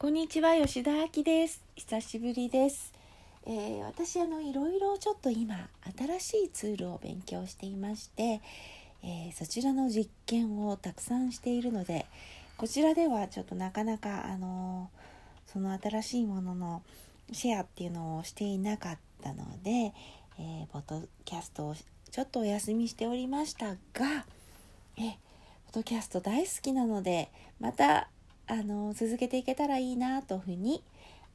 こんにちは吉田明です。久しぶりです、えー私あのいろいろちょっと今新しいツールを勉強していまして、えーそちらの実験をたくさんしているのでこちらではちょっとなかなかあのーその新しいもののシェアっていうのをしていなかったので、えーポッドキャストをちょっとお休みしておりましたがえポッドキャスト大好きなのでまたあの続けていけたらいいなというふうに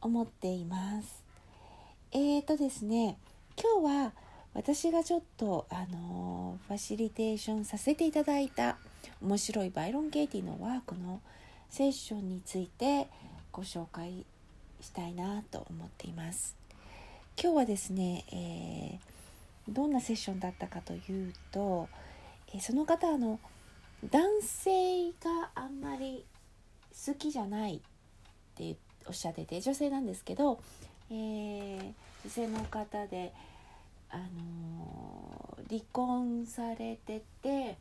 思っています。えーとですね今日は私がちょっとあのファシリテーションさせていただいた面白いバイロン・ケイティのワークのセッションについてご紹介したいなと思っています。今日はですね、えーどんなセッションだったかというと、えその方あの男性があんまり好きじゃないっておっしゃってて女性なんですけど、えー女性の方で、あのー離婚されてて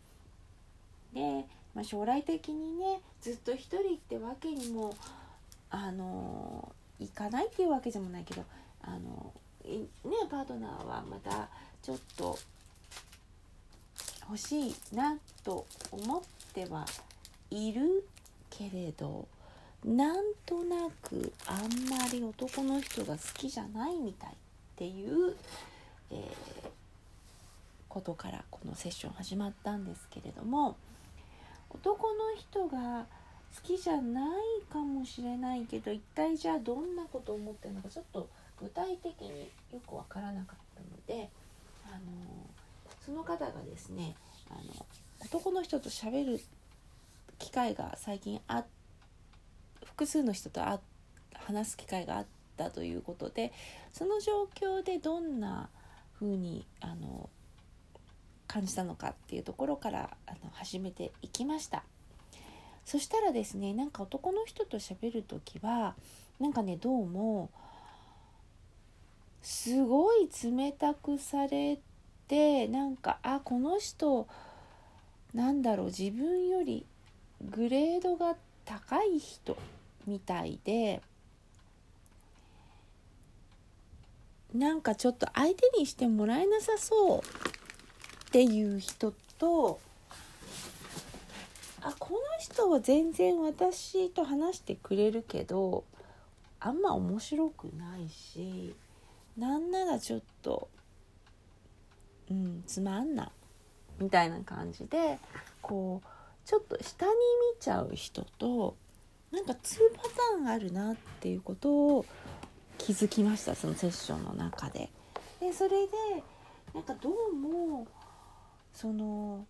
で、まあ、将来的にねずっと一人ってわけにも、あのーいかないっていうわけでもないけど、あのいね、パートナーはまたちょっと欲しいなと思ってはいるけれどなんとなくあんまり男の人が好きじゃないみたいっていう、えーことからこのセッション始まったんですけれども男の人が好きじゃないかもしれないけど一体じゃあどんなことを思ってるのかちょっと具体的によくわからなかったので、あのその方がですねあの男の人と喋る機会が最近あ複数の人と話す機会があったということでその状況でどんな風にあの感じたのかっていうところからあの始めていきました。そしたらですねなんか男の人と喋る時はなんかねどうもすごい冷たくされてなんかあこの人なんだろう自分よりグレードが高い人みたいでなんかちょっと相手にしてもらえなさそうっていう人とあこの人は全然私と話してくれるけどあんま面白くないしなんならちょっとうんつまんないみたいな感じでこうちょっと下に見ちゃう人となんか2パターンあるなっていうことを気づきましたそのセッションの中で。でそれでなんかどうもその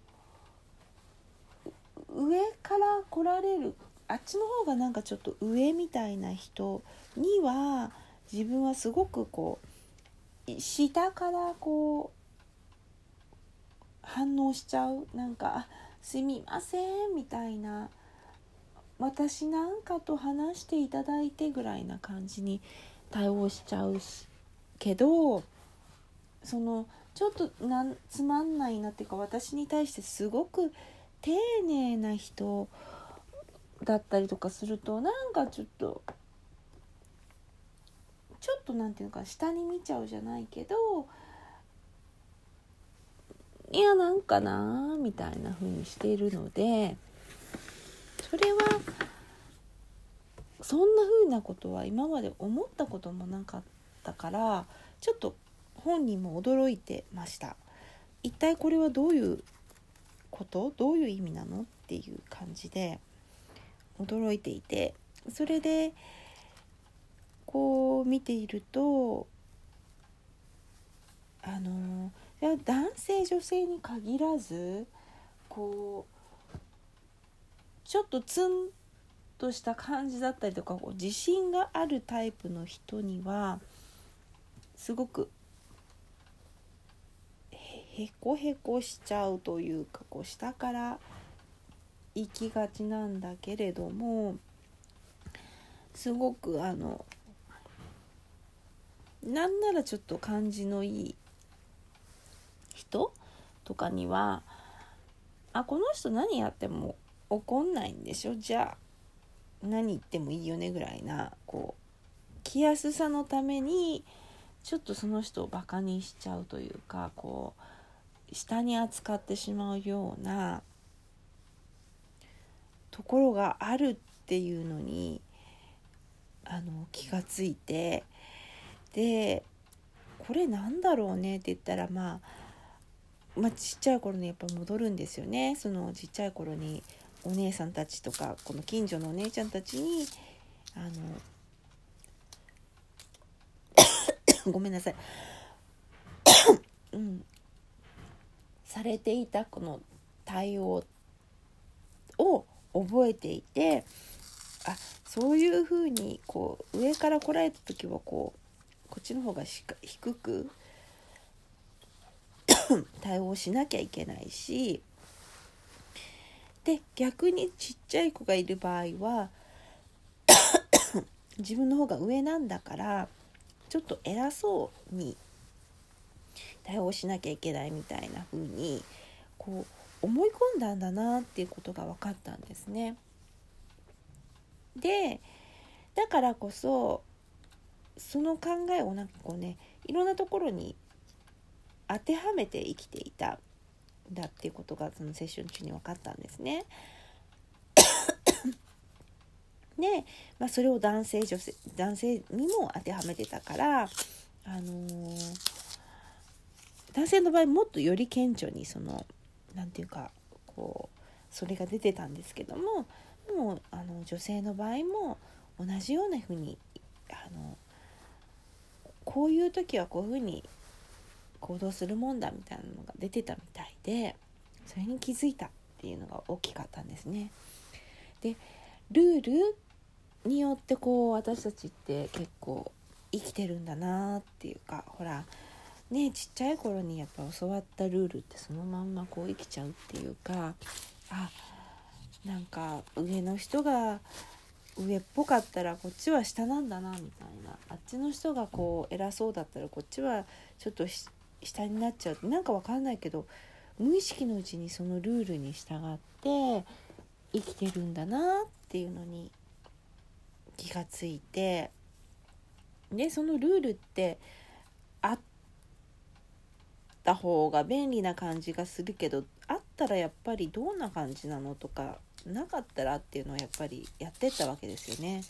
上から来られるあっちの方がなんかちょっと上みたいな人には自分はすごくこう下からこう反応しちゃうなんか「すみません」みたいな私なんかと話していただいてぐらいな感じに対応しちゃうけどそのちょっとなんつまんないなっていうか私に対してすごく丁寧な人だったりとかするとなんかちょっとちょっとなんていうのか下に見ちゃうじゃないけどいやなんかなみたいな風にしているのでそれはそんな風なことは今まで思ったこともなかったからちょっと本人も驚いてました。一体これはどういうこと？どういう意味なの？っていう感じで驚いていて。それでこう見ているとあのいや男性女性に限らずこうちょっとツンとした感じだったりとかこう自信があるタイプの人にはすごくへこへこしちゃうというかこう下から行きがちなんだけれどもすごくあのなんならちょっと感じのいい人とかにはあこの人何やっても怒んないんでしょ？じゃあ何言ってもいいよねぐらいなこう気安さのためにちょっとその人をバカにしちゃうというかこう下に扱ってしまうようなところがあるっていうのにあの気がついてでこれなんだろうねって言ったらまあまあ、ちっちゃい頃にやっぱ戻るんですよね。そのちっちゃい頃にお姉さんたちとかこの近所のお姉ちゃんたちにあの ごめんなさい。うん。されていたこの対応を覚えていてあそういうふうにこう上から来られた時はこうこっちの方が低く 対応しなきゃいけないしで逆にちっちゃい子がいる場合は 自分の方が上なんだからちょっと偉そうに対応しなきゃいけないみたいな風にこう思い込んだんだなっていうことが分かったんですね。でだからこそその考えをなんかこうねいろんなところに当てはめて生きていただっていうことがそのセッション中に分かったんですね。で、まあ、それを男性女性男性にも当てはめてたから、あのー、男性の場合もっとより顕著にその何て言うかこうそれが出てたんですけどもでもあの女性の場合も同じようなふうにあのこういう時はこういうふうに行動するもんだみたいなのが出てたみたいでそれに気づいたっていうのが大きかったんですね。でルールによってこう私たちって結構生きてるんだなっていうかほらねちっちゃい頃にやっぱ教わったルールってそのまんまこう生きちゃうっていうかあなんか上の人が上っぽかったらこっちは下なんだなみたいなあっちの人がこう偉そうだったらこっちはちょっと下になっちゃうなんかわかんないけど無意識のうちにそのルールに従って生きてるんだなっていうのに気がついてでそのルールってあった方が便利な感じがするけどあったらやっぱりどんな感じなのとかなかったらっていうのをやっぱりやってったわけですよね。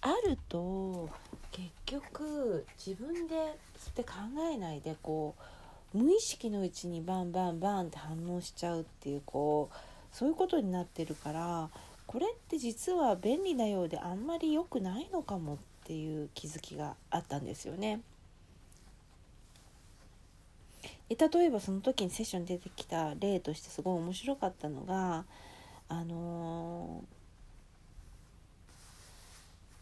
あると結局自分でって考えないでこう無意識のうちにバンバンバンって反応しちゃうっていうこうそういうことになってるからこれって実は便利なようであんまり良くないのかもっていう気づきがあったんですよね。例えばその時にセッションに出てきた例としてすごい面白かったのがあの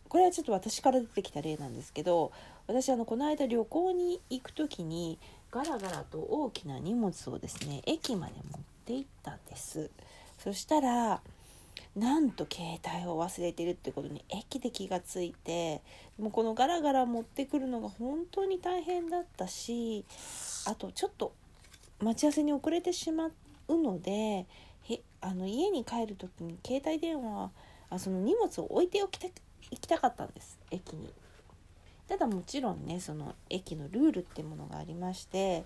ー、これはちょっと私から出てきた例なんですけど私あのこの間旅行に行く時にガラガラと大きな荷物をですね駅まで持って行ったんです。そしたらなんと携帯を忘れてるってことに駅で気がついてもうこのガラガラ持ってくるのが本当に大変だったしあとちょっと待ち合わせに遅れてしまうのでへあの家に帰る時に携帯電話あその荷物を置いておきた行きたかったんです駅に。ただもちろんねその駅のルールってものがありまして、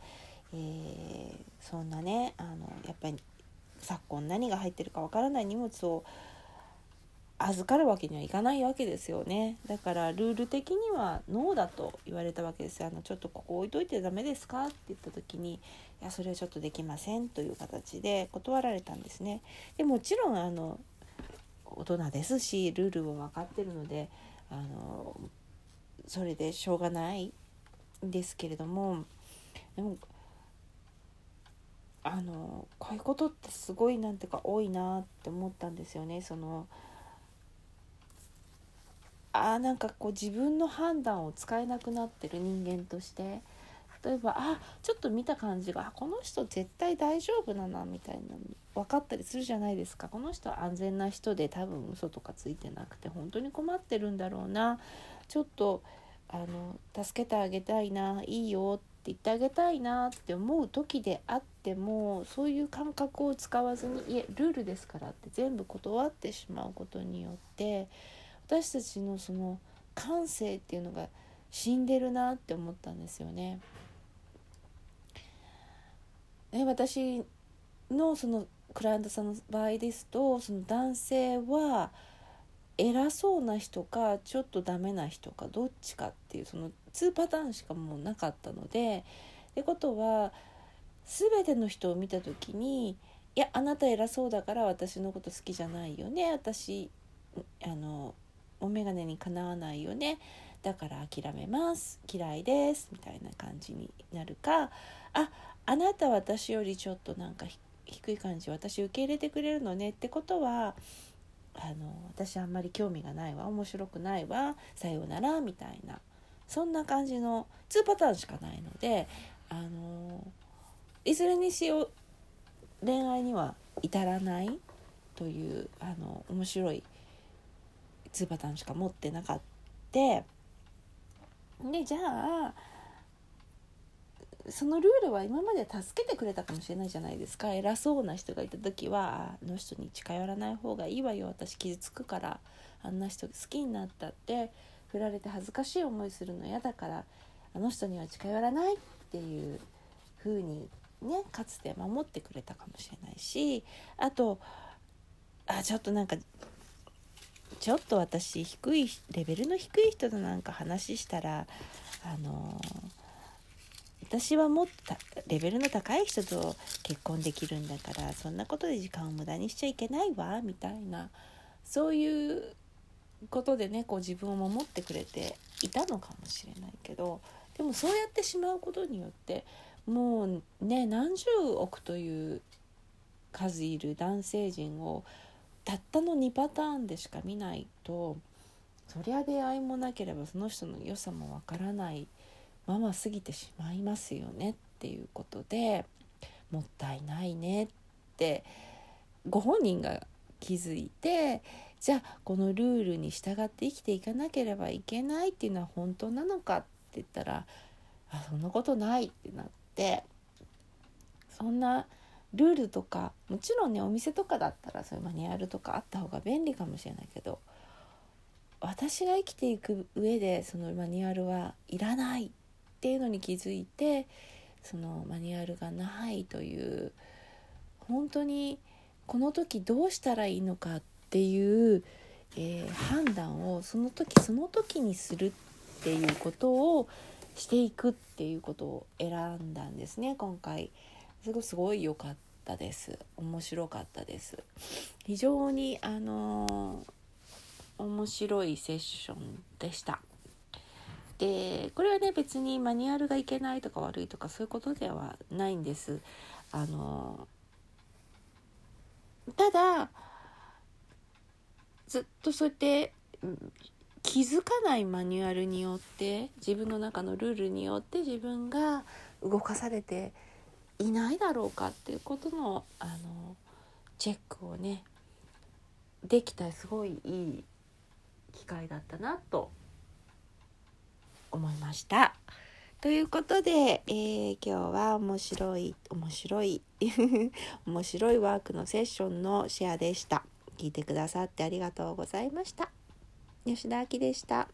えー、そんなねあのやっぱり昨今何が入ってるかわからない荷物を預かるわけにはいかないわけですよね。だからルール的にはノーだと言われたわけですよ。あのちょっとここ置いといてダメですかって言った時にいやそれはちょっとできませんという形で断られたんですね。でもちろんあの大人ですしルールは分かってるのであのそれでしょうがないんですけれどもでもあのこういうことってすごいなんていうか多いなって思ったんですよね。そのあなんかこう自分の判断を使えなくなってる人間として。例えばあちょっと見た感じがこの人絶対大丈夫だなみたいな分かったりするじゃないですか。この人は安全な人で多分嘘とかついてなくて本当に困ってるんだろうな。ちょっとあの助けてあげたいないいよって言ってあげたいなって思う時であっててもそういう感覚を使わずにいえルールですからって全部断ってしまうことによって私たちのその感性っていうのが死んでるなって思ったんですよね。え私のそのクライアントさんの場合ですとその男性は偉そうな人かちょっとダメな人かどっちかっていうその2パターンしかもうなかったのでってことは全ての人を見た時に「いやあなた偉そうだから私のこと好きじゃないよね私あのお眼鏡にかなわないよね。だから諦めます。嫌いです」みたいな感じになるか「ああなた私よりちょっとなんか低い感じ。私受け入れてくれるのね」ってことはあの私あんまり興味がないわ。面白くないわ。さようなら。みたいな。そんな感じの2パターンしかないのであのいずれにしよう。恋愛には至らないというあの面白い2パターンしか持ってなかった。でじゃあそのルールは今まで助けてくれたかもしれないじゃないですか。偉そうな人がいた時はあの人に近寄らない方がいいわよ。私傷つくから。あんな人好きになったって。振られて恥ずかしい思いするの嫌だから。あの人には近寄らないっていう風にねかつて守ってくれたかもしれないし。あとあちょっとなんかちょっと私低いレベルの低い人となんか話したらあの私はもっとレベルの高い人と結婚できるんだからそんなことで時間を無駄にしちゃいけないわみたいなそういうことでねこう自分を守ってくれていたのかもしれないけどでもそうやってしまうことによってもうね何十億という数いる男性陣をたったの2パターンでしか見ないとそりゃ出会いもなければその人の良さもわからないまま過ぎてしまいますよねっていうことでもったいないねってご本人が気づいてじゃあこのルールに従って生きていかなければいけないっていうのは本当なのかって言ったらあそんなことないってなってそんなルールとかもちろんねお店とかだったらそういうマニュアルとかあった方が便利かもしれないけど私が生きていく上でそのマニュアルはいらないっていうのに気づいてそのマニュアルがないという本当にこの時どうしたらいいのかっていう、えー、判断をその時その時にするっていうことをしていくっていうことを選んだんですね今回。すごいすごい良かったです。面白かったです。非常にあのー、面白いセッションでした。でこれはね別にマニュアルがいけないとか悪いとかそういうことではないんです。あのー、ただずっとそうやって気づかないマニュアルによって自分の中のルールによって自分が動かされていないだろうかっていうことのあのチェックをねできたすごいいい機会だったなと思いました。ということで、えー、今日は面白い面白い 面白いワークのセッションのシェアでした。聞いてくださってありがとうございました。吉田明でした。